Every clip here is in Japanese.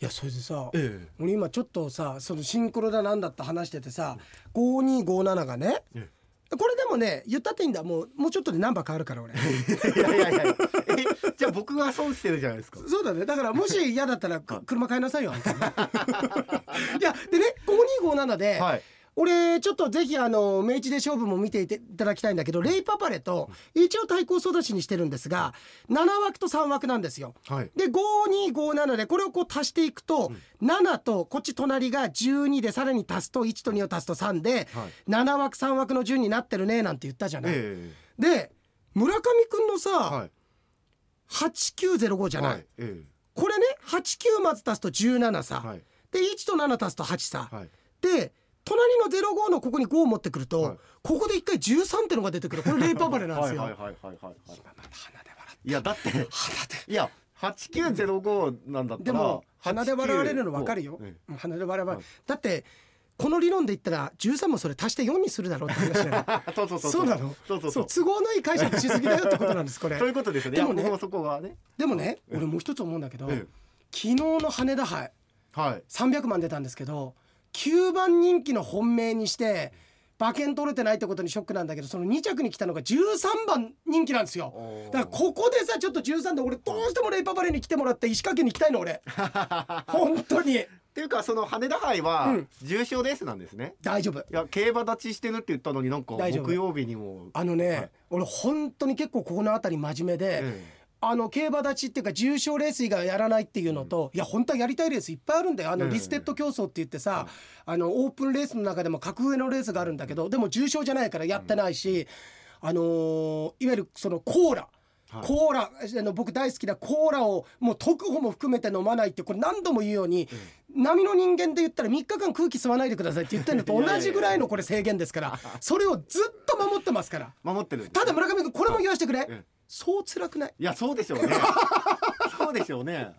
いやそれでさ、え俺今ちょっとさそのシンクロだなんだって話しててさ5257がねえこれでもね言ったっていいんだ。もうもうちょっとでナンバー変わるから俺。いやいやいや。えじゃあ僕が損してるじゃないですか。そうだね。だからもし嫌だったらく車買いなさいよあんたね。いやでね5257で、はい俺ちょっとぜひあの明治で勝負も見ていただきたいんだけどレイパパレと一応対抗育ちにしてるんですが7枠と3枠なんですよ。はい。で5257でこれをこう足していくと、7とこっち隣が12でさらに足すと1と2を足すと3で、はい。7枠3枠の順になってるねなんて言ったじゃない。えで村上くんのさ、えはい。8905じゃない、はい。えこれね89まず足すと17さ、えはい。で1と7足すと8さ、はい。で隣の05のここに5を持ってくると、はい。ここで一回13ってのが出てくる。これレイパパレなんですよ。今また鼻で笑いやだって鼻で。いや8905なんだったらでも鼻で笑われるの分かるよ、えうん鼻で笑われはい。だってこの理論で言ったら13もそれ足して4にするだろうって話だよえ そうそうそうそう。なの？そうそうそう。都合のいい解釈しすぎだよってことなんです。これ。そういうことですよね。でもね。ね。でもね俺もう一つ思うんだけど、え昨日の羽田杯えはい。300万出たんですけど9番人気の本命にして馬券取れてないってことにショックなんだけどその2着に来たのが13番人気なんですよ。だからここでさちょっと13で俺どうしてもレイパパレに来てもらって石川県に行きたいの俺。本当に。っていうかその羽田杯はうん。重賞レースなんですね、大丈夫。いや競馬立ちしてるって言ったのになんか木曜日にも。あのね、はい。俺本当に結構ここの辺り真面目で、えあの競馬立ちっていうか重賞レース以外はやらないっていうのと、いや本当はやりたいレースいっぱいあるんだよ。あのええリステッド競争って言ってさ、あのオープンレースの中でも格上のレースがあるんだけどでも重賞じゃないからやってないし、あのーいわゆるそのコーラ。はい。コーラあの僕大好きなコーラをもう特保も含めて飲まないってこれ何度も言うように、波の人間で言ったら3日間空気吸わないでくださいって言ってるのと同じぐらいのこれ制限ですから それをずっと守ってますから。守ってるただ村上君これも言わせてくれ、ええそう辛くない？いやそうでしょうね。そうでしょうね。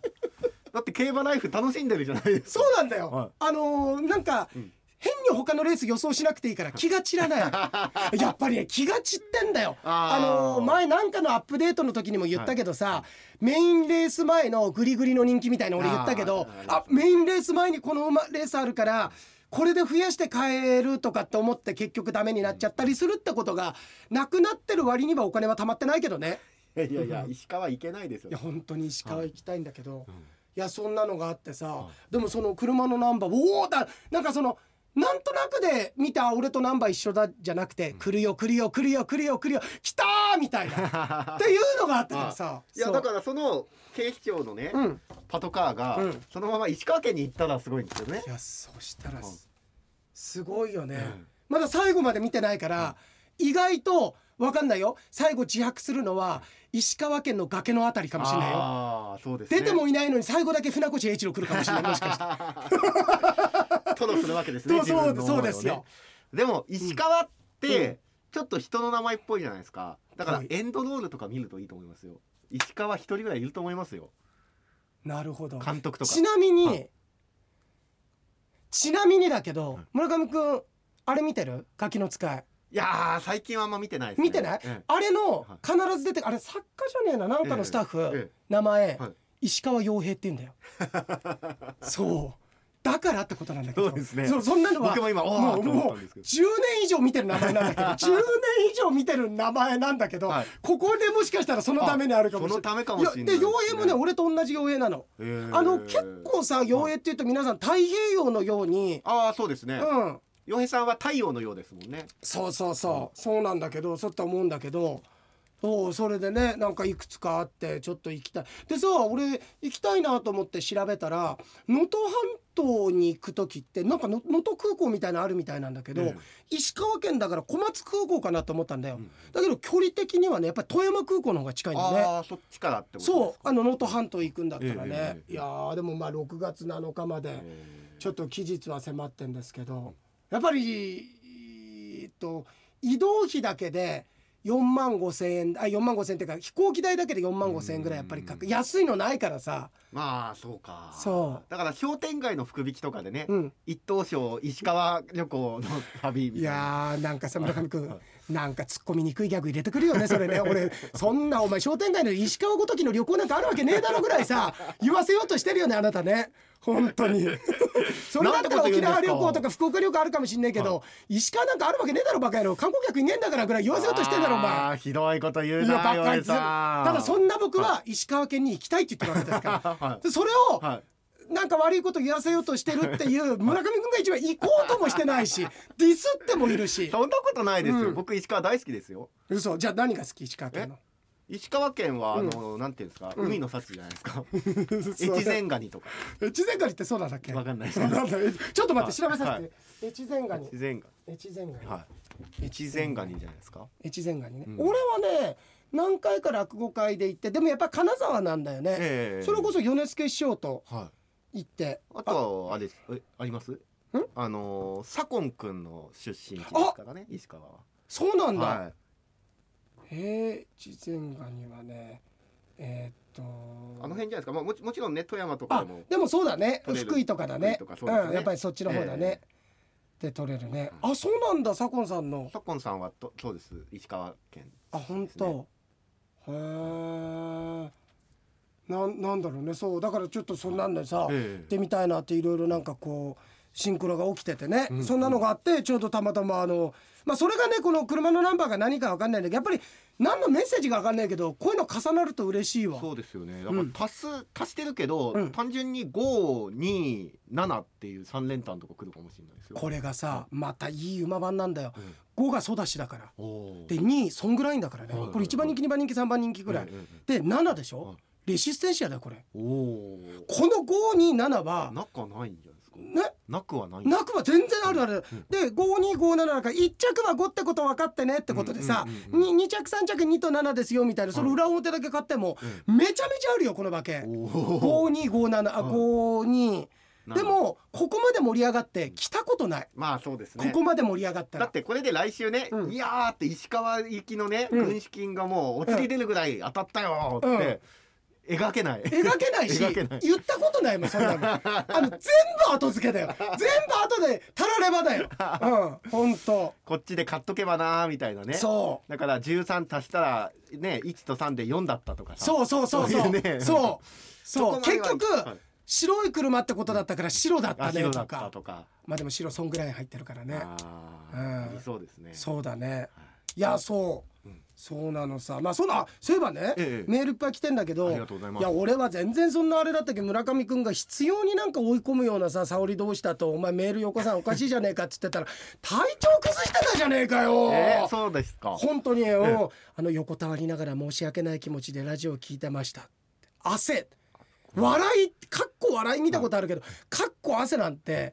だって競馬ライフ楽しんでるじゃないですか。そうなんだよ、はい。あのーなんか、ん。変に他のレース予想しなくていいから気が散らない。やっぱりね気が散ってんだよ。あのー前なんかのアップデートの時にも言ったけどさ、メインレース前のグリグリの人気みたいな俺言ったけど。あメインレース前にこの馬レースあるからこれで増やして買えるとかって思って結局ダメになっちゃったりするってことがなくなってる割にはお金は貯まってないけどね。いやいや石川行けないですよいや本当に石川行きたいんだけど、うんいやそんなのがあってさ、はでもその車のナンバーおおだなんかそのなんとなくで見た俺とナンバー一緒だじゃなくて、来るよ来るよ来るよ来るよ来るよ来たーみたいな。っていうのがあってからさいやだからその警視庁のね、うん。パトカーが、うん。そのまま石川県に行ったらすごいんですよね。いやそしたらうん。すすごいよね、うん。まだ最後まで見てないから、意外とわかんないよ。最後自白するのは石川県の崖のあたりかもしれないよ。ね。出てもいないのに最後だけ船越英一郎来るかもしれないもしかして トロするわけですねそうね。そうですよ。でも石川っうん。てちょっと人の名前っぽいじゃないですか。だからはい。エンドロールとか見るといいと思いますよ。石川一人ぐらいいると思いますよ。なるほど。監督とか。ちなみに、はい。ちなみにだけど、はい。村上くんあれ見てる？ガキの使い。いやー最近はあんま見てないですね。見てない、えあれのは必ず出てあれ作家じゃねえななんかのスタッフ、え。名前、はい。石川洋平って言うんだよ。そうだからってことなんだけどそうですね。そそんなのは僕も今もうもうたんですけど。10年以上見てる名前なんだけど 10年以上見てる名前なんだけど、はい。ここでもしかしたらそのためにあるかもしれない。そのためかもしれない。やで洋平もね俺と同じ洋平なの。えー。あの結構さ洋平っていうと皆さん太平洋のように、ああそうですね。うん。洋平さんは太陽のようですもんね。そうそうそう。そうなんだけどそうと思うんだけどそうそれでねなんかいくつかあってちょっと行きたい。でさ俺行きたいなと思って調べたら能登半島に行く時ってなんかの能登空港みたいなのあるみたいなんだけど、え石川県だから小松空港かなと思ったんだよ、うん。だけど距離的にはねやっぱり富山空港の方が近いんだよね。ああそっちからってことそうあの能登半島行くんだったらね、ええいやーでもまあ6月7日まで、えちょっと期日は迫ってんですけどやっぱりえーっと移動費だけで4万5千円あ4万5千円っていうか飛行機代だけで4万5千円ぐらいやっぱりかかうん。安いのないからさ。まあそうか。そう。だから商店街の福引きとかでね、うん。一等賞石川旅行の旅みたいいなやーなんかさ村上君なんか突っ込みにくいギャグ入れてくるよねそれね。俺そんなお前商店街の石川ごときの旅行なんかあるわけねえだろぐらいさ 言わせようとしてるよねあなたね。本当に。それだったら沖縄旅行とか福岡旅行あるかもしんないけど、石川なんかあるわけねえだろバカ野郎。観光客いねえんだからぐらい言わせようとしてんだろお前。ひどいこと言ういやなバカず。ただそんな僕は石川県に行きたいって言ってるわけですから。はい。でそれをはいなんか悪いこと言わせようとしてるっていう 村上君が一番行こうともしてないしディスってもいるし。そんなことないですよ、うん。僕石川大好きですよ。嘘。じゃあ何が好き？石川県の。石川県はあの、なんていうんですか、うん。海の幸じゃないですか。越前ガニとか。越前ガニってそうなんだっけ？わかんないです。ちょっと待って調べさはせて。越前ガニ。越前ガ越前ガニニ。はい。越前ガニじゃないですか？越前ガニね。うん。俺はね何回か落語会で行ってでもやっぱ金沢なんだよね。ええ。それこそ米助師匠とはい行って。あとはあれです。えあります？あのー左近くんの出身地ですからね石川は。そうなんだ。はへえ越前ガニはねえーっと。いあの辺じゃないですか、まあ、もちもちろんね富山とかもでもそうだね。福井とかだね。福井とかそうん、やっぱりそっちの方だね、で取れるね。あそうなんだ左近さんの。左近さんはとそうです。石川県あ本当。へえなんなんだろうね。そう。だからちょっとそんなんでさ、ええ。行ってみたいなっていろいろなんかこうシンクロが起きててね、うんそんなのがあってちょうどたまたまあのまあそれがねこの車のナンバーが何かわかんないんだけどやっぱり何のメッセージがわかんないけどこういうの重なると嬉しいわ。そうですよね。だからうん足す、足してるけど、うん。単純に527っていう3連単とか来るかもしれないですよ。これがさまたいい馬番なんだよ。うん。5がソダシだから。おー。で2位そんぐらいんだからね。はいはいこれ1番人気2番人気3番人気ぐらい。えええで7でしょ？はいレシステンシアだよこれ。えおおこの527は中ないんじゃないですか？ね？なくはない。なくは全然あるある、うん。で5257だから1着は5ってこと分かってねってことでさ、うんうんうんに 2, 着3着2と7ですよみたいなその裏表だけ買っても、めちゃめちゃあるよこの馬券。おお5257あはい52でもここまで盛り上がって来たことない、まあそうですね。ここまで盛り上がったら。だってこれで来週ね、うん。いやーって石川行きのね、うん。軍資金がもうお釣り出るぐらい当たったよーって、描けない。描けないし描けない。言ったことないもんそんなの。あの全部後付けだよ。全部後でたらればだよ。うん本当こっちで買っとけばなーみたいなね。そう。だから13足したらね1と3で4だったとかさ。そうそうそうそう。そうね。そう。そう。結局、はい。白い車ってことだったから白だったねあ白だったとか。とか。まあでも白そんぐらい入ってるからね。あうん。そうですね。そうだね。はい。いやそう、うんそうなのさ。まあそうだそういえばね、ええ。メールいっぱい来てんだけどいや俺は全然そんなあれだったけど村上くんが必要になんか追い込むようなさ沙織どうしたとお前メール横さんおかしいじゃねえかっつってたら体調崩してたじゃねえかよ、えー、そうですか。本当によ、あの横たわりながら申し訳ない気持ちでラジオを聞いてました汗。笑いかっこ笑い見たことあるけどかっこ汗なんて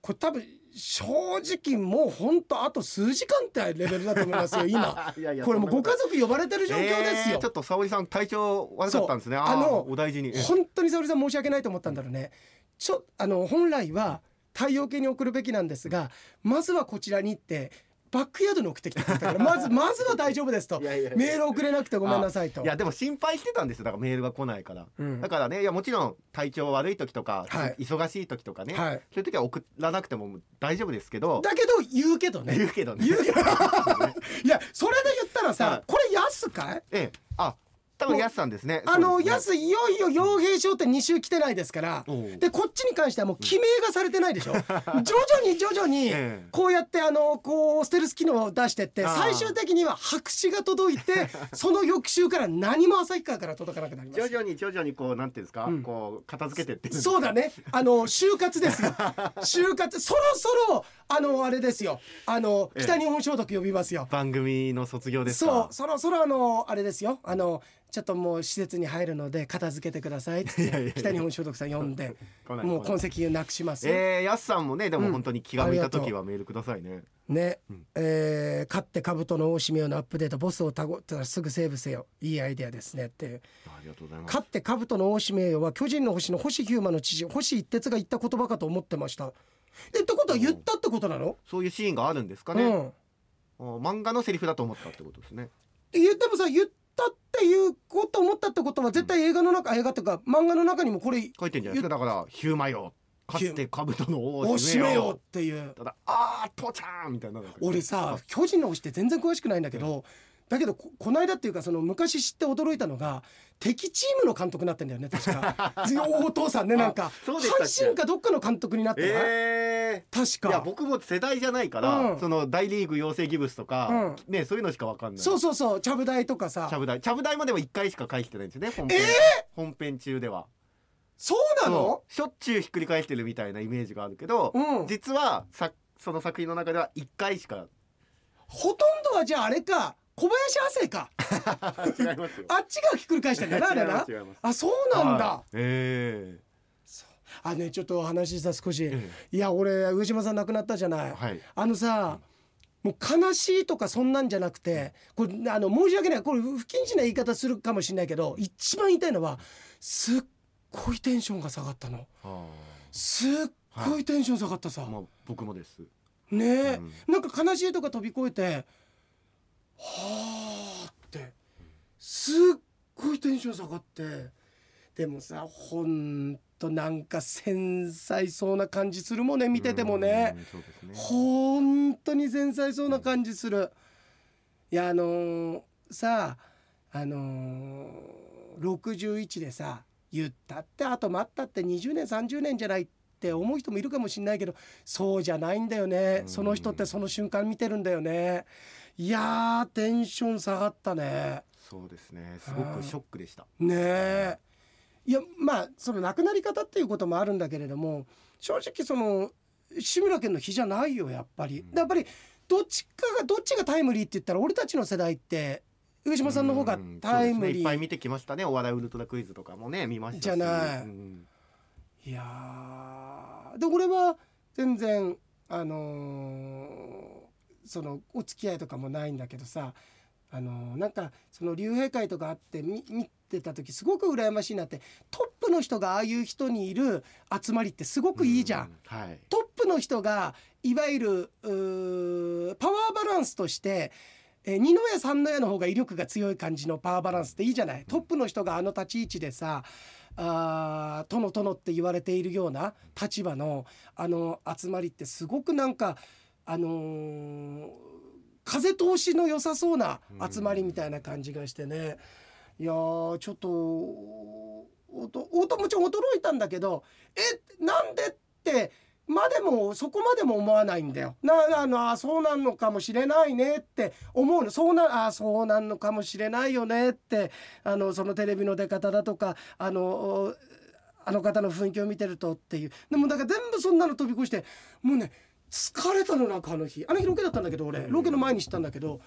これ多分正直もう本当あと数時間ってレベルだと思いますよ今。これもうご家族呼ばれてる状況ですよ。えーちょっと沙織さん体調悪かったんですね。あのお大事に。え。本当に沙織さん申し訳ないと思ったんだろうね。ちょあの本来は太陽系に送るべきなんですがまずはこちらに行ってバックヤードに送ってきてくれたからまず まずは大丈夫ですと。いやいやいや。メール送れなくてごめんなさいと。いやでも心配してたんですよ。だからメールが来ないから、うん。だからねいやもちろん体調悪い時とか、はい。忙しい時とかね、はい。そういう時は送らなくても大丈夫ですけど。だけど言うけどね。言うけどね。言うけど。いやそれで言ったらさ、はい。これ安かい？ええ。あ多分安さんですね。あの、そうです安いよいよ傭兵商店2週来てないですから。でこっちに関してはもう記名がされてないでしょ。徐々に徐々に ええ。こうやってあのこうステルス機能を出してって最終的には白紙が届いて その翌週から何も旭川から届かなくなります。徐々に徐々にこうなんていうんですか、うん。こう片付けてってそうだね。あの就活ですよ。就活。そろそろあのあれですよ。あのええ。北日本消毒呼びますよ。番組の卒業ですそかう。そろそろあのあれですよ。あのちょっともう施設に入るので片付けてくださいって北日本消毒さん呼んでもう痕跡をなくしますよ、えー、やすさんもねでうんも本当に気が向いた時はメールくださいね、ね、うん。えー勝って兜の大締めよのアップデートボスをたごったらすぐセーブせよ。いいアイデアですねっていう。ありがとうございます。勝って兜の大締めよは巨人の星の星ヒューマの知事星一徹が言った言葉かと思ってました。えってことは言ったってことなの、そういうシーンがあるんですかね、うん。あ漫画のセリフだと思ったってことですね。言ってもさ言ったっていうこと思ったってことは絶対映画の中、映画っていうか漫画の中にもこれ書いてんじゃないですか。だからヒューマよ勝って兜の王おを締めよう。っていう。ただあー父ちゃんみたいな俺さ巨人の推しって全然詳しくないんだけど、だけどここの間っていうかその昔知って驚いたのが敵チームの監督になってんだよね確か。お父さんねなんか。阪神かどっかの監督になってない、えー、いや確か僕も世代じゃないから、うん。その大リーグ養成ギブスとか、ねそういうのしかわかんない。そうそうそう。ちゃぶ台とかさ。ちゃぶ台。ちゃぶ台までは1回しか返してないんですよね本編,、本編中では。そうなの？しょっちゅうひっくり返してるみたいなイメージがあるけど、うん。実はさその作品の中では1回しか。ほとんどはじゃああれか小林亜生か。違いますよ。あっちがひっくり返してんだなあれな。あそうなんだ、はい。えあねちょっと話さ少し、えいや俺上島さん亡くなったじゃない、えはい。あのさ、もう悲しいとかそんなんじゃなくてこれあの申し訳ない。これ不謹慎な言い方するかもしれないけど一番言いたいのはすっごいテンションが下がったの。あすっごいテンション下がったさ、ーまあ僕もです。ねえ、うん。なんか悲しいとか飛び越えてはあってすっごいテンション下がってでもさほんとなんか繊細そうな感じするもんね見ててもね。うんそうですね本当に繊細そうな感じする。いやあのーさああのー、61でさ言ったってあと待ったって20年30年じゃないって思う人もいるかもしれないけどそうじゃないんだよねうんその人ってその瞬間見てるんだよねいやーテンション下がったね。そうですね。すごくショックでした。ねえ。い。やまあその亡くなり方っていうこともあるんだけれども正直その志村けんの日じゃないよやっぱり、うん。やっぱりどっちかがどっちがタイムリーって言ったら俺たちの世代って上島さんの方がうんタイムリー、ね。いっぱい見てきましたね。お笑いウルトラクイズとかもね見ましたし。じゃない。うん。いやー。で俺は全然あのーそのお付き合いとかもないんだけどさあのーなんかその竜兵会とかあって見見てた時すごく羨ましいなってトップの人がああいう人にいる集まりってすごくいいじゃん。うはい。トップの人がいわゆるパワーバランスとして、えー二の矢三の矢の方が威力が強い感じのパワーバランスっていいじゃない。トップの人があの立ち位置でさあー殿殿って言われているような立場のあの集まりってすごくなんかあのー風通しの良さそうな集まりみたいな感じがしてね。いやちょっとおとおともちろん驚いたんだけどえなんでってまでもそこまでも思わないんだよ。なあのあそうなんのかもしれないねって思うの。そうなあそうなんのかもしれないよねってあのそのテレビの出方だとかあのあの方の雰囲気を見てるとっていう。でもだから全部そんなの飛び越してもうね疲れたのなんかあの日。あの日ロケだったんだけど俺。ロケの前に知ったんだけど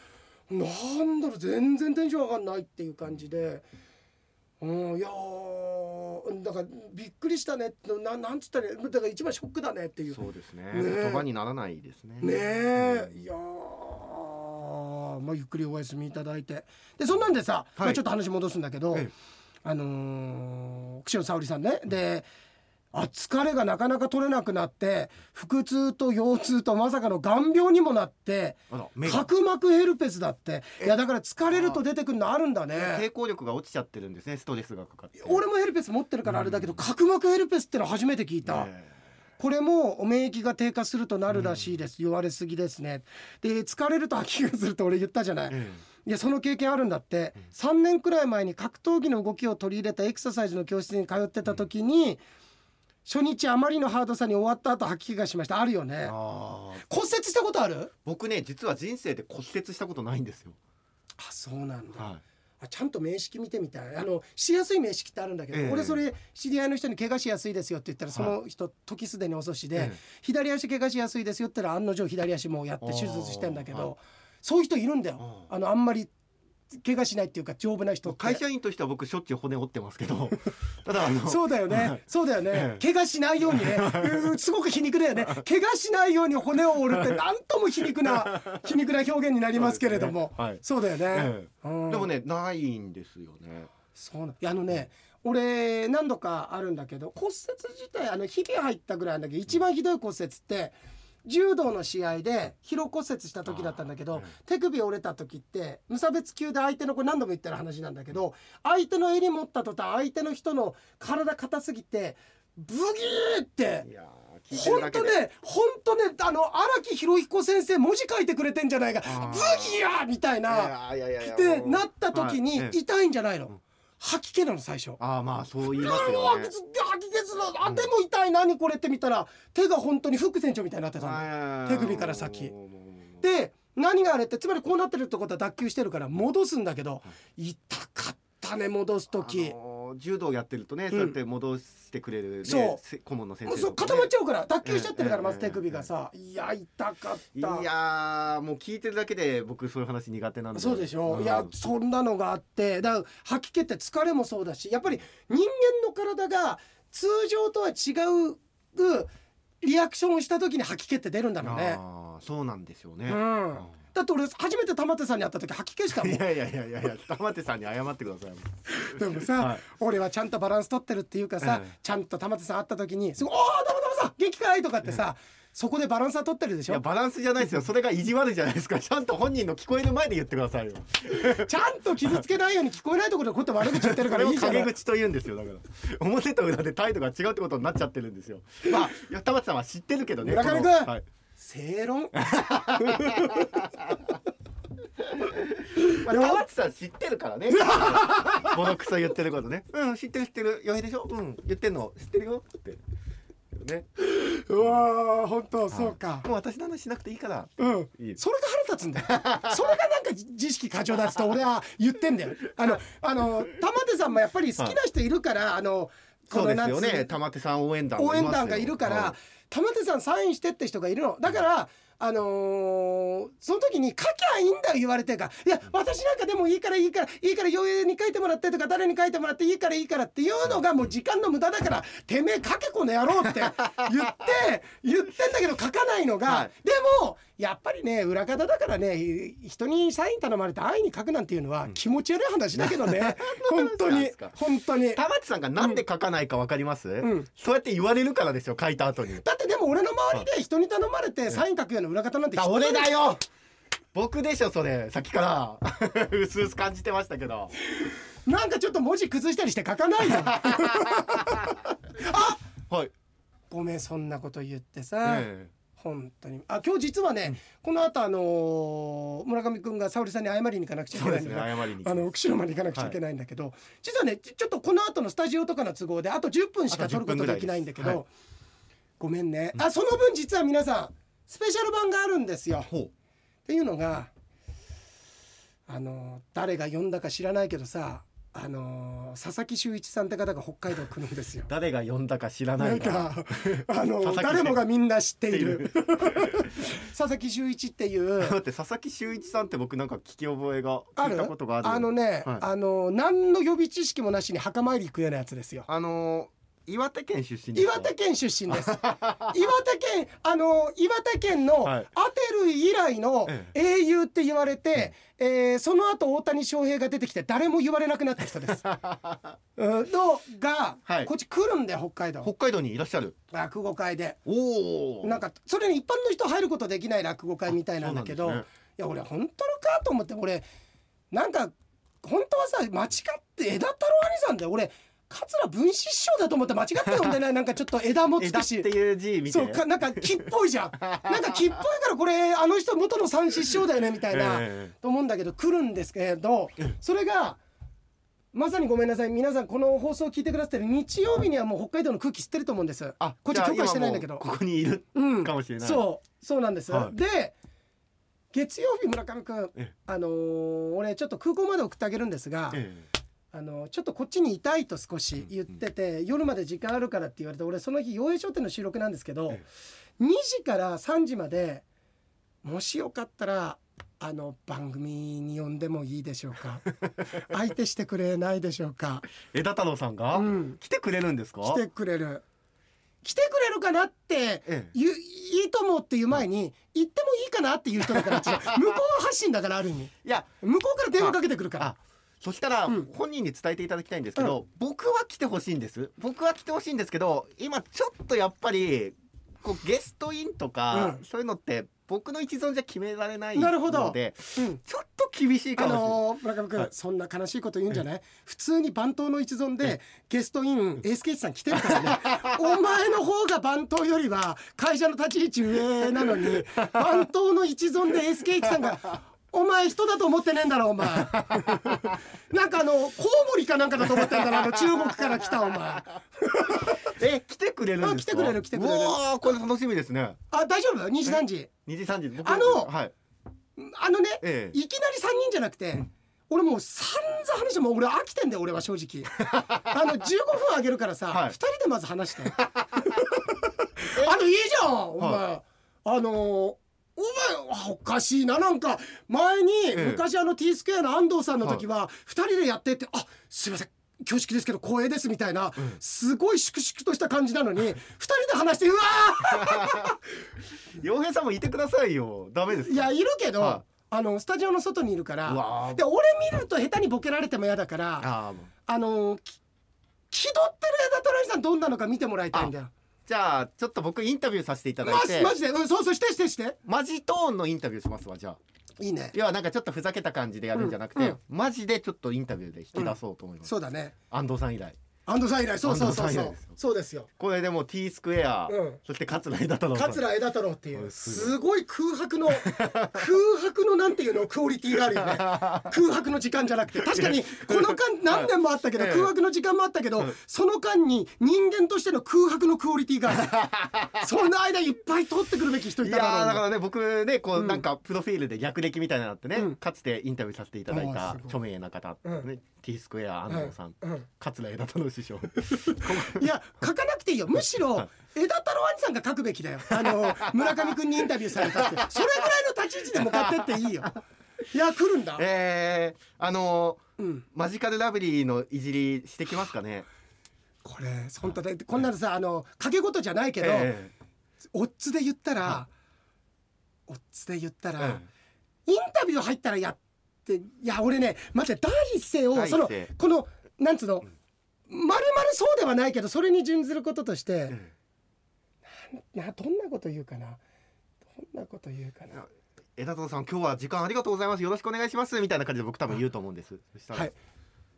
なんだろう全然テンション上がんないっていう感じで。うん、いやーだからびっくりしたねななんつったらいい？だから一番ショックだねっていう。そうですね。ね。え言葉にならないですね。ねえ。いやーまあゆっくりお休みいただいて。でそんなんでさ、まあ、ちょっと話戻すんだけど、ええ。あのー、串野沙織さんね。であ疲れがなかなか取れなくなって腹痛と腰痛とまさかの眼病にもなって角膜ヘルペスだって。いやだから疲れると出てくるのあるんだね。抵抗力が落ちちゃってるんですねストレスがかかって。俺もヘルペス持ってるからあれだけど角膜ヘルペスっての初めて聞いた。え。これも免疫が低下するとなるらしいです、言われすぎですね。で疲れると吐き気がすると俺言ったじゃない、えいやその経験あるんだって、3年くらい前に格闘技の動きを取り入れたエクササイズの教室に通ってた時に、初日あまりのハードさに終わった後吐き気がしました。あるよね。骨折したことある？僕ね実は人生で骨折したことないんですよ。あそうなんだ、はあちゃんと名式見てみたい。あのしやすい名式ってあるんだけど、ええ。俺それ知り合いの人に怪我しやすいですよって言ったらその人、時すでに遅しで、ええ。左足怪我しやすいですよって言ったら案の定左足もうやって手術してんだけあー。はどそういう人いるんだよ。ああのあんまり怪我しないっていうか丈夫な人会社員としては僕しょっちゅう骨折ってますけど。ただあのそうだよね、はい。そうだよね、ええ。怪我しないようにね。う んすごく皮肉だよね。怪我しないように骨を折るってなんとも皮肉な 皮肉な表現になりますけれども。ね。はい。そうだよね、ええ。うん。でもねないんですよね。そうなんいやあのね、俺何度かあるんだけど骨折自体あのひび入ったぐらいなんだけど一番ひどい骨折って柔道の試合で疲労骨折した時だったんだけど、手首折れた時って無差別級で相手のこれ何度も言ってる話なんだけど相手の襟持った途端相手の人の体硬すぎてブギーっていやー聞いてる本当ね本当ねあの荒木博彦先生文字書いてくれてんじゃないか。ブギーみたいなってなった時に痛いんじゃないの、うん吐き気なの最初。ああまあそう言いますうよねわ吐き気するあでも痛い何これって見たら手が本当に副船長みたいになってたの。はい手首から先で何があれってつまりこうなってるってことは脱臼してるから戻すんだけど痛かったね戻す時あ。のー柔道やってるとね、そうやって戻してくれる、ね、そう。せ顧問の先もうそう固まっちゃうから脱臼しちゃってるからええまず手首がさいや痛かった。いやーもう聞いてるだけで僕そういう話苦手なんで。そうでしょ、ん。いやそんなのがあってだ吐き気って疲れもそうだしやっぱり人間の体が通常とは違うリアクションをした時に吐き気って出るんだろうね。そうなんですよね、うんだって俺初めて玉手さんに会った時吐き気したもんいやいやいやいやいや玉手さんに謝ってくださいでもさ、はい。俺はちゃんとバランス取ってるっていうかさ、ええ。ちゃんと玉手さん会った時にすごい「おお玉手さん元気かい?」とかってさ、そこでバランスは取ってるでしょ？いやバランスじゃないですよ。それが意地悪じゃないですか。ちゃんと本人の聞こえる前で言ってくださいよ。ちゃんと傷つけないように聞こえないところでこうやって悪口言ってるからいいじゃない。陰口と言うんですよだから。表と裏で態度が違うってことになっちゃってるんですよ。まあいや玉手さんは知ってるけどね。村上君。はい正論？まあ、玉手さん知ってるからね。ボロクソ言ってることね。うん知ってる知ってる。余裕でしょ？うん言ってんの。知ってるよ。って。ね。うわー本当そうか、もう私の話しなくていいから。うん。いいそれが腹立つんだよ。それがなんか自意識過剰だっつって俺は言ってんだよ。あのあの 玉手さんもやっぱり好きな人いるから、あのそうですよね。玉手さん応援団応援団がいるから、は玉手さんサインしてって人がいるの。だから、あのーその時に書きゃいいんだよ言われてるから「いや私なんかでもいいからいいからいいから余裕に書いてもらって」とか「誰に書いてもらっていいからいいから」っていうのがもう時間の無駄だから「てめえ書けこの野郎」って言って言ってんだけど書かないのが、はい。でもやっぱりね裏方だからね人にサイン頼まれて安易に書くなんていうのは気持ち悪い話だけどね、本当になんですか？本当に。玉手さんがなんで書かないかわかります、ん。そうやって言われるからですよ書いた後に。だってでも俺の周りで人に頼まれてサイン書くような裏方なんて俺だよ！僕でしょそれ。さっきから。うすうす感じてましたけど。なんかちょっと文字崩したりして書かないよ はい、ごめんそんなこと言ってさ、え本当に。あ今日実はね、この後あのー村上くんが沙織さんに謝りに行かなくちゃいけないんだね謝りにあの釧路まで行かなくちゃいけないんだけど、実はねちちょっとこの後のスタジオとかの都合であと10分しかあと10撮ることできないんだけど、分ぐらい。ごめんね、あその分実は皆さんスペシャル版があるんですよ。っていうのがあの誰が呼んだか知らないけどさあの佐々木修一さんって方が北海道来るんですよ。誰が呼んだか知らなないんかかあの誰もがみんな知っている。佐々木修一っていう。だって佐々木修一さんって僕なんか聞き覚えが聞いたことがあるあのね、はい。あの何の予備知識もなしに墓参り行くようなやつですよ。あのー岩手県出身ですか？岩手県出身です。岩手県あの岩手県のはい。アテル以来のえ英雄って言われて、えーその後大谷翔平が出てきて誰も言われなくなった人です。うんのが、はい。こっち来るんだよ北海道。北海道にいらっしゃる。落語会で。おおなんかそれに一般の人入ることできない落語会みたいなんだけど、ね。いや俺本当のかと思って俺なんか本当はさ間違って枝太郎兄さんで俺桂文枝師匠だと思って間違って呼んでない？なんかちょっと枝もつ枝くし。っていう字見てそうかなんか木っぽいじゃん。なんか木っぽいからこれあの人元の三師匠だよねみたいな、えと思うんだけど来るんですけどそれがまさにごめんなさい皆さんこの放送を聞いてくださってる日曜日にはもう北海道の空気吸ってると思うんです。あこっち許可してないんだけど。ここにいるうん。かもしれない。そう。そうなんです、はい。で月曜日村上君えあのー俺ちょっと空港まで送ってあげるんですが、えあのちょっとこっちにいたいと少し言ってて、夜まで時間あるからって言われて俺その日洋映商店の収録なんですけど、え2時から3時までもしよかったらあの番組に呼んでもいいでしょうか？相手してくれないでしょうか、え枝太郎さんが、うん、来てくれるんですか？来てくれる。来てくれるかなってええ。いいと思うっていう前に行ってもいいかなっていう人だから向こう発信だからある意味。いや。向こうから電話かけてくるから。あそしたらうん。本人に伝えていただきたいんですけど、僕は来てほしいんです。僕は来てほしいんですけど今ちょっとやっぱりこうゲストインとか、うん。そういうのって僕の一存じゃ決められないなるほど。のでうん。ちょっと厳しいかあもしれない、のー村上君、はい。そんな悲しいこと言うんじゃない？普通に番頭の一存でゲストインエースケイチさん来てるからね。お前の方が番頭よりは会社の立ち位置上なのに番頭の一存でエースケイチさんがお前人だと思ってねえんだろお前。なんかあのコウモリかなんかだと思ってんだろあの中国から来たお前。え来てくれるんですか？あ来てくれる来てくれる。うわーこれ楽しみですね。あ大丈夫？2時3時。2時3時。僕あのはい。あのね、ええ。いきなり3人じゃなくて、俺もう散々話してもう俺飽きてんだよ俺は正直。あの15分あげるからさ、はい。2人でまず話して。あのいいじゃんお前、はあのお前あおかしいななんか。前にええ。昔あの T スクエアの安藤さんの時は2人でやってってあすいません。恐縮ですけど光栄ですみたいな、すごい粛々とした感じなのに2人で話してうわ 洋平さんもいてくださいよ。ダメですいやいるけど、はあのスタジオの外にいるかうらで俺見ると下手にボケられても嫌だからあのき気取ってる枝虎さんどんなのか見てもらいたいんだよじゃあちょっと僕インタビューさせていただいマてジマジで、うん、そうそうしてしてして。マジトーンのインタビューしますわじゃあ。いいね。要はなんかちょっとふざけた感じでやるんじゃなくて、うん。うん。マジでちょっとインタビューで引き出そうと思います、そうだね。安藤さん以来安藤さん以来そうそうそう。そうそうですよ。これでも T スクエア、うん。そして桂枝太郎桂枝太郎っていううんすすごい空白の空白のなんていうの？クオリティがあるよね。空白の時間じゃなくて。確かにこの間 何年もあったけどええ。空白の時間もあったけどうん。その間に人間としての空白のクオリティがある。その間いっぱい取ってくるべき人いいやただろう。ねーだからね僕ねこう、うん。なんかプロフィールで逆歴みたいなのあってね、うん。かつてインタビューさせていただいた著名な方、うんね、T スクエア安藤さん、うん。うん桂枝太郎師匠。いや書かなくていいよ。むしろ枝太郎兄さんが書くべきだよ。あの 村上君にインタビューされたって。それぐらいの立ち位置で向かってっていいよ。いや来るんだ、えー、あのーうん、マジカルラブリーのいじりしてきますかね。これ本当でこんなのさあの掛け事じゃないけど、えオッズで言ったら、はオッズで言ったーら、インタビュー入ったらやっていや俺ね待って第一声をそのこのなんつうの、まるまるそうではないけどそれに準ずることとして、ん。などんなこと言うかな。どんなこと言うかな。枝太郎さん今日は時間ありがとうございます。よろしくお願いします。みたいな感じで僕多分言うと思うんです。はい。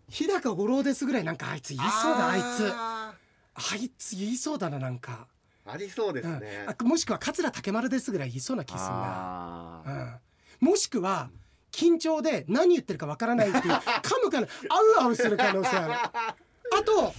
日高五郎ですぐらいなんかあいつ言いそうだあいつ。ああいつ言いそうだななんか、ーありそうですうん。ね、あもしくは桂竹丸ですぐらい言いそうな気すんな。うん。もしくは緊張で何言ってるかわからないっていう 噛むからあうあうする可能性ある。あと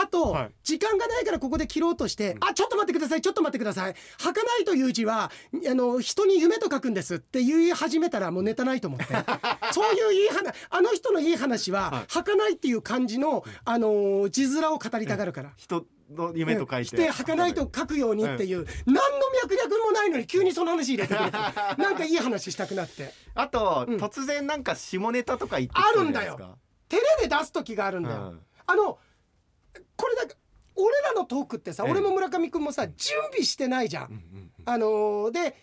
あと、はい。時間がないからここで切ろうとして「あちょっと待ってくださいちょっと待ってください」「儚い」という字はあの人に夢と書くんですって言い始めたらもうネタないと思って。そういういい話あの人のいい話は、はい。儚いっていう漢字の、あの字面を語りたがるから。人の夢と書いて、して儚いと書くようにっていう、何の脈略もないのに急にその話入れてくれて なんかいい話したくなって。あと、うん。突然なんか下ネタとか言ってきあるんだよ。照れで出す時があるんだよ、うん。あのこれだけ俺らのトークってさ、ええ。俺も村上君もさ準備してないじゃん、うんうん。あのーで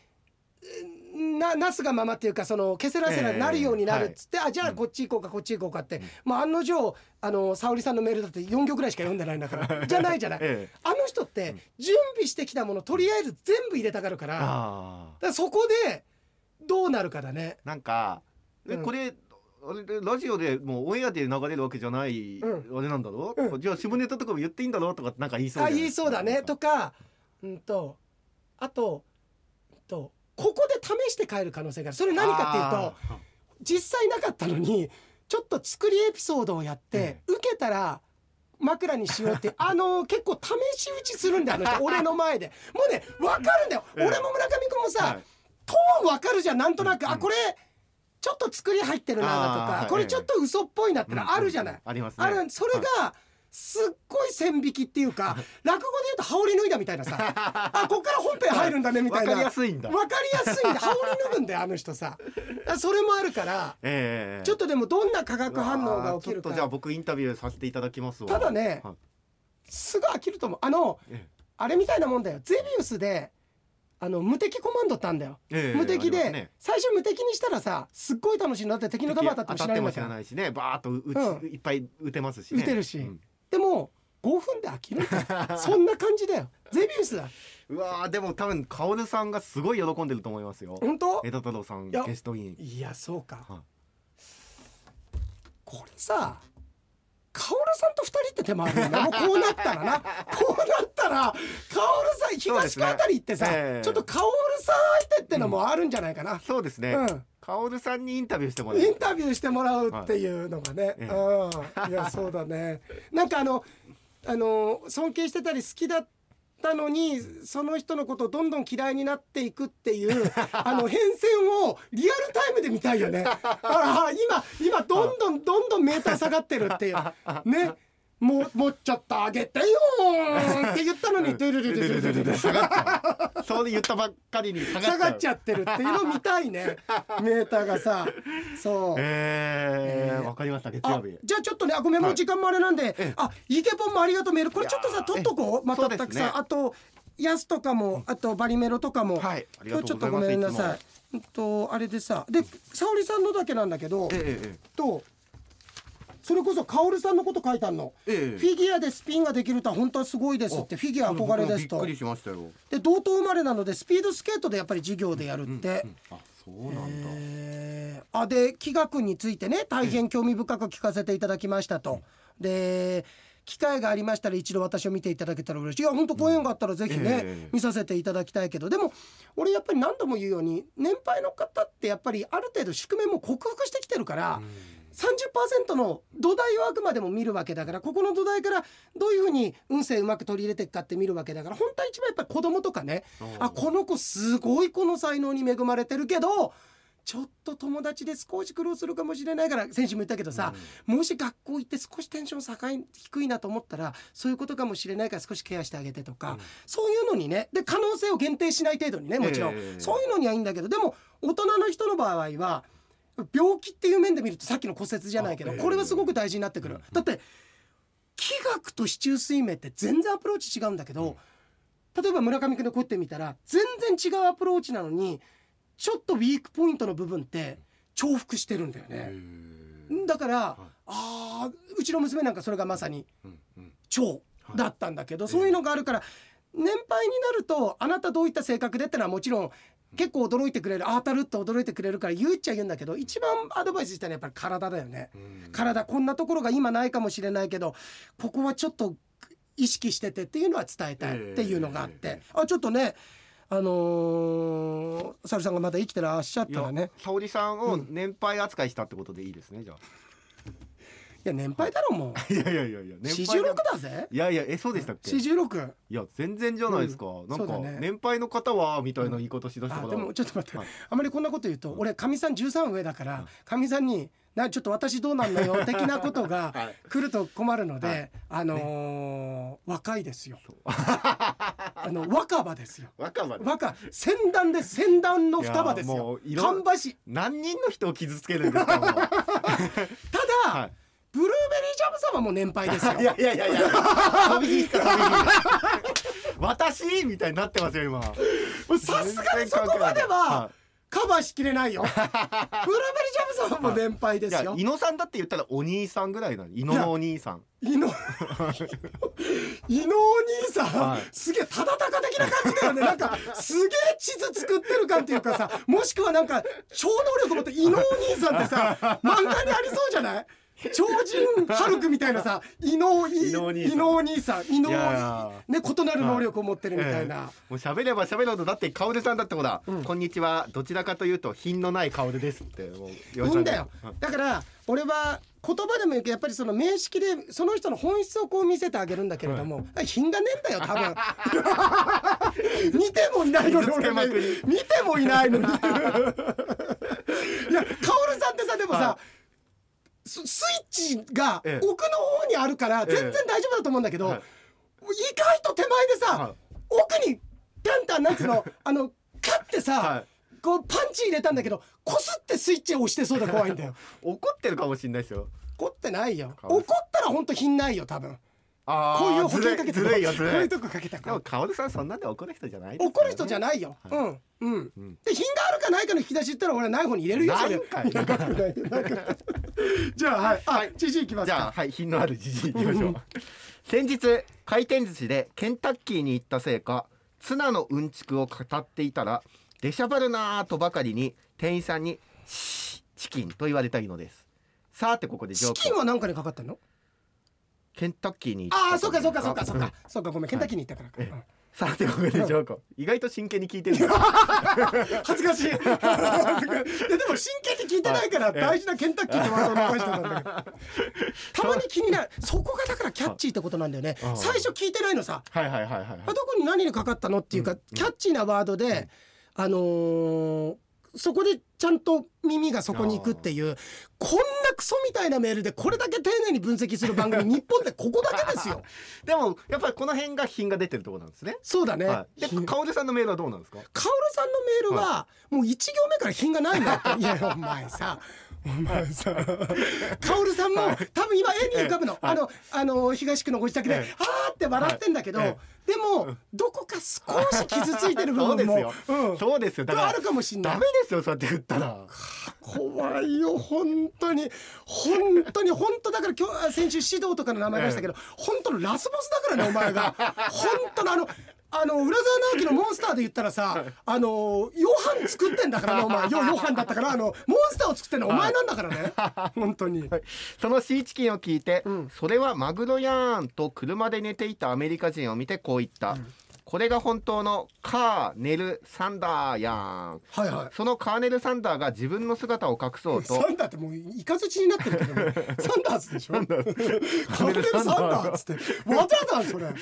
ななすがままっていうかそのケセラセラになるようになるっつって、あじゃあこっち行こうかこっち行こうかって、まあ案の定あの沙織さんのメールだって4行ぐらいしか読んでないんだからじゃないじゃない、ええ。あの人って準備してきたものとりあえず全部入れたがるからだかあらそこでどうなるかだね。ーなんかえうん。これラジオでもうオンエアで流れるわけじゃない、うあれなんだろ、うじゃあ下ネタとかも言っていいんだろうとかなんか言いそうあ言いそうだね。とかうんとあとうんとここで試して帰る可能性がある。それ何かっていうと実際なかったのにちょっと作りエピソードをやって、受けたら枕にしようって あの結構試し打ちするんだよ 俺の前で。もうね分かるんだよ、ええ。俺も村上君もさ、はい。トーン分かるじゃんなんとなく、あこれちょっと作り入ってるなだとか、これちょっと嘘っぽいなってのあるじゃない、うん。うんありますね。ある。それがすっごい線引きっていうか 落語で言うと羽織脱いだみたいなさ。あこっから本編入るんだねみたいな。わかりやすいんだ。わかりやすいんだ。羽織脱ぐんだよあの人さ。それもあるからええちょっとでもどんな化学反応が起きるうわーちょっとじゃあか僕インタビューさせていただきますわ。ただねはい。すぐ飽きると思う。あのえあれみたいなもんだよ。ゼビウスであの無敵コマンドってあんだよ。えええ無敵で、ね。最初無敵にしたらさすっごい楽しいなって敵の弾当たっても知らないしね。バーッとういっぱい打てますしね。打てるし。うんでも5分で飽きる そんな感じだよ。ゼビウスだ。うわーでも多分カオルさんがすごい喜んでると思いますよ。本当？江戸太郎さんゲストインいやそうか、はい。これさカオルさんと二人って手もあるよね。もうこうなったらな。こうなったらカオルさん東川あたり行ってさ、ええ。ちょっとカオルさん相手ってのもあるんじゃないかな、そうですね、うんカオルさんにインタビューしてもらう。インタビューしてもらうっていうのがね、ええうん。いや そうだね。なんかあのあの尊敬してたり好きだったのにその人のことをどんどん嫌いになっていくっていう あの変遷をリアルタイムで見たいよね。ああ今今どんどんどんどんメーター下がってるっていう。ねもうもうちょっとあげてよ って言ったのにトゥルルルルルルル下がっそうで言ったばっかりに下がっ下がっちゃってるっていうの見たいねメーターがさそうえー、えー、わかりました月曜日じゃあちょっとねあごめんもう時間もあれなんで、はい、あイケボンもありがとうメールこれちょっとさ取っとこうまたたくさん、ね、あとヤスとかもあとバリメロとかも、はい、ちょっとごめんなさいいとあれでさで沙織さんのだけなんだけど、えええとそれこそカオルさんのこと書いてあるの、ええ。フィギュアでスピンができるとは本当はすごいですってフィギュア憧れですと。びっくりしましたよ。で同等生まれなのでスピードスケートでやっぱり授業でやるって、あそうなんだ、えー。あで気学についてね大変興味深く聞かせていただきましたと。で機会がありましたら一度私を見ていただけたら嬉しい。いや本当ご縁があったらぜひね、ええ。見させていただきたいけど。でも俺やっぱり何度も言うように年配の方ってやっぱりある程度宿命も克服してきてるから、30%の土台をあくまでも見るわけだからここの土台からどういうふうに運勢うまく取り入れていくかって見るわけだから本当は一番やっぱり子供とかねあこの子すごいこの才能に恵まれてるけどちょっと友達で少し苦労するかもしれないから先週も言ったけどさ、もし学校行って少しテンション高い低いなと思ったらそういうことかもしれないから少しケアしてあげてとか、そういうのにねで可能性を限定しない程度にねもちろん、ええ。そういうのにはいいんだけどでも大人の人の場合は病気っていう面で見るとさっきの骨折じゃないけどこれはすごく大事になってくる。だって気学と四柱推命って全然アプローチ違うんだけど、例えば村上君でこうやって見たら全然違うアプローチなのにちょっとウィークポイントの部分って重複してるんだよね。だから、あーうちの娘なんかそれがまさに腸だったんだけど、そういうのがあるから年配になるとあなたどういった性格でってのはもちろん結構驚いてくれるあ当たるって驚いてくれるから言うっちゃ言うんだけど一番アドバイスしたのはやっぱり体だよね。うん。体こんなところが今ないかもしれないけどここはちょっと意識しててっていうのは伝えたいっていうのがあって、えあちょっとねあのー、サルさんがまだ生きてらっしゃったらね。沙織さんを年配扱いしたってことでいいですねじゃいや年配だろもう。あ いやいやいやいや年四配十六だぜ。いやいやえそうでしたっけ？四十六。いや全然じゃないですか、なんかそうだね。年配の方はみたいな言い方しだしたから、あでもちょっと待って、はい。あまりこんなこと言うと俺かみさん13上だからかみさんになちょっと私どうなんのよ 的なことがはい。来ると困るので、はい。あのー若いですよ。あの若葉ですよ。若葉で若先端です。先端の双葉ですよ。ういろ看板師何人の人を傷つけるんですか ただ、はいブルーベリージャムさんはもう年配ですよ。いやいやいやいや。飛び火飛び火私みたいになってますよ今。さすがにそこまではカバーしきれないよ。ブルーベリージャムさんはもう年配ですよ。伊野さんだって言ったらお兄さんぐらいなの伊野のお兄さん伊野伊野お兄さん、はいすげえただたか的な感じだよねなんかすげえ地図作ってる感っていうかさもしくはなんか超能力持って伊野お兄さんってさ漫画にありそうじゃない超人ハルクみたいなさ伊野い伊野お兄さん。伊野お兄さん。伊野いやいやね異なる能力を持ってるみたいな、もう喋れば喋るほどだって薫さんだってほら、うん。こんにちは。どちらかというと品のない薫ですってもういいんだよ。だから俺は言葉でもいいけどやっぱりその名式でその人の本質をこう見せてあげるんだけれども、品がねえんだよ多分。見てもいないのに俺ね。見てもいないのに。いやカオルさんってさでもさ、はススイッチがええ。奥の方にあるから全然大丈夫だと思うんだけど、はい。意外と手前でさ、はい。奥にタンタンなんつうの あのカッてさ、はい。こうパンチ入れたんだけどこすってスイッチを押してそうで怖いんだよ。怒ってるかもしれないですよ。怒ってないよ。怒ったら本当品ないよ多分。こういう保険かけてずるこうるい。ういとこかけたかでも薫さんそんなんで怒る人じゃないです怒る人じゃないないよ、うんうん。うん。で品があるかないかの引き出し言ったら俺はない方に入れるよそれ。な い。んかじゃあはい。あ知事いきますじゃあかはい品のあるじじいいきましょう。先日回転寿司でケンタッキーに行ったせいかツナのうんちくを語っていたら出しゃばるなーとばかりに店員さんにチキンと言われたいのです。さてここでジョークチキンは何かにかかってんの？ケンタッキーにああそうかそうかそうかそううんか。そうかごめんケンタッキーに行ったからか、ええ。うんさてここでジョーク 意外と真剣に聞いてる。恥ずかしい。い。やでも真剣に聞いてないからはい。大事なケンタッキーってワードを残してたんだけど。たまに気になる。そこがだからキャッチーってことなんだよね。最初聞いてないのさ。はいはいはいはいあどこに何にかかったのっていうか、キャッチーなワードで、あのーそこでちゃんと耳がそこに行くっていうこんなクソみたいなメールでこれだけ丁寧に分析する番組日本でここだけですよ。でもやっぱりこの辺が品が出てるところなんですね。そうだね、はい、でひカオルさんのメールはどうなんですか？カオルさんのメールはもう1行目から品がないんだって。いやお前さお前さカオルさんも多分今絵に浮かぶの。あのあの東区のご自宅でええ。あーって笑ってんだけどえでもどこか少し傷ついてる部 そうです分もよ、うん。そうですよ。だからがあるかもしんない。ダメですよそうやって言ったら。怖いよ本当に。本当に本当だから今日先週指導とかの名前出したけど、本当のラスボスだからねお前が。本当のあのあの浦沢直樹のモンスターで言ったらさあのヨハン作ってんだからねお前。ヨヨハンだったからあのモンスターを作ってんのお前なんだからね。本当に。そのシーチキンを聞いて、うん。それはマグロやーんと車で寝ていたアメリカ人を見てこう言った、これが本当のカーネル・サンダーやん。はいはい。そのカーネル・サンダーが自分の姿を隠そうと。サンダーってもうイカズチになってるけどね サンダースでしょ？カーネルサンダーっつって。わざわざそれ。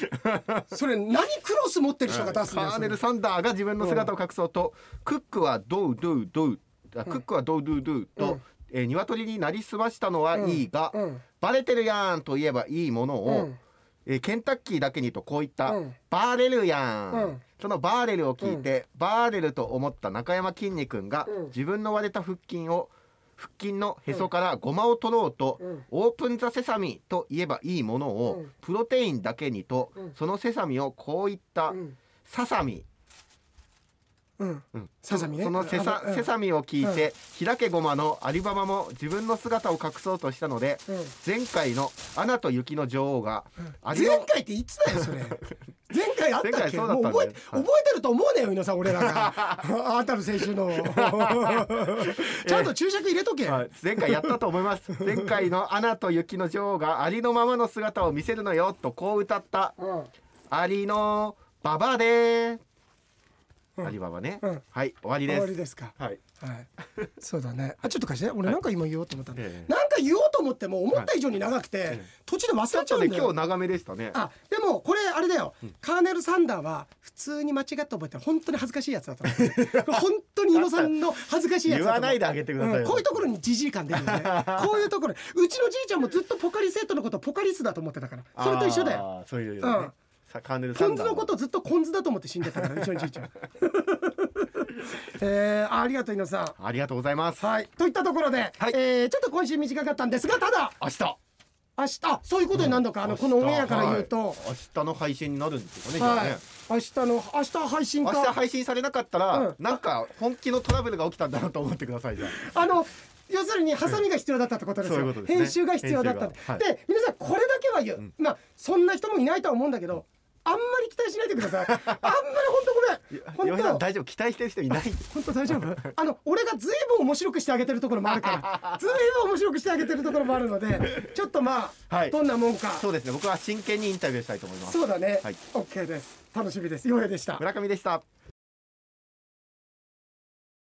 それ何クロス持ってる人が出すんだよカーネル・サンダーが自分の姿を隠そうと、クックはドウドウドウあクックはドウドゥドゥと、うん。えー鶏になりすましたのはいいが、うん。バレてるやんと言えばいいものを、うんえーケンタッキーだけにとこう言った、うん。バーレルやん、うん。そのバーレルを聞いて、バーレルと思った中山きんに君が、うん。自分の割れた腹筋を腹筋のへそからごまを取ろうと、うん。オープン・ザ・セサミと言えばいいものを、うん。プロテインだけにと、うんそのセサミをこういった、うんササミ、うん。うん。ササミね。そのセサ,、セサミを聞いて、開けごまのアリババも自分の姿を隠そうとしたので、うん。前回の「アナと雪の女王が」アリの前回っていつだよそれ。前回あったっ前回けもう覚えはい覚えてると思うねよ皆さん俺らが。あんたの先週の。ちゃんと注釈入れとけ、はい。前回やったと思います。前回の「アナと雪の女王がありのままの姿を見せるのよ」とこう歌った。うん「ありのババでうんアリババね、うん。はい終わり終です。わりですか。はい。はい。そうだね。あちょっと貸して。俺なんか今言おうと思ったの、ええ。なんか言おうと思っても思った以上に長くて、ええ途中で忘れちゃうんだよ。今日長めでしたね。あでもこれあれだよ、カーネル・サンダーは普通に間違って覚えたら本当に恥ずかしいやつだと思う 本当に猪野さんの恥ずかしいやつだと言わないであげてくださいこういうところにジジイ感出るよね。こういうところ。うちのじいちゃんもずっとポカリセットのことポカリスだと思ってたから。それと一緒だよ。そういう、ね。うん。さカーネルサポン酢ンダーのことずっとコンズだと思って死んでたからう ちのじいちゃん えー、あありがとう猪野さん。ありがとうございます、はい。といったところで、はい。えーちょっと今週短かったんですがただ明日。明日。あそういうことになるのか、あのこのオンエアから言うと、はい。明日の配信になるんですよねじゃあはいね、明日の明日配信明か日配信されなかったら、うん。なんか本気のトラブルが起きたんだなと思ってくださいじゃあ。あの要するにハサミが必要だったってことですよ、そういうことですね。編集が必要だったって、編集が。はい。で皆さんこれだけは言う、ん。まあそんな人もいないとは思うんだけどあんまり期待しないでください。あんまり本当ごめん。本当。大丈夫？期待してる人いない。本当大丈夫？あの俺がずいぶん面白くしてあげてるところもあるから。ずいぶん面白くしてあげてるところもあるのでちょっとまあ、はい。どんなもんか。そうですね。僕は真剣にインタビューしたいと思います。そうだね、はい。OK です。楽しみです。ようやでした。村上でした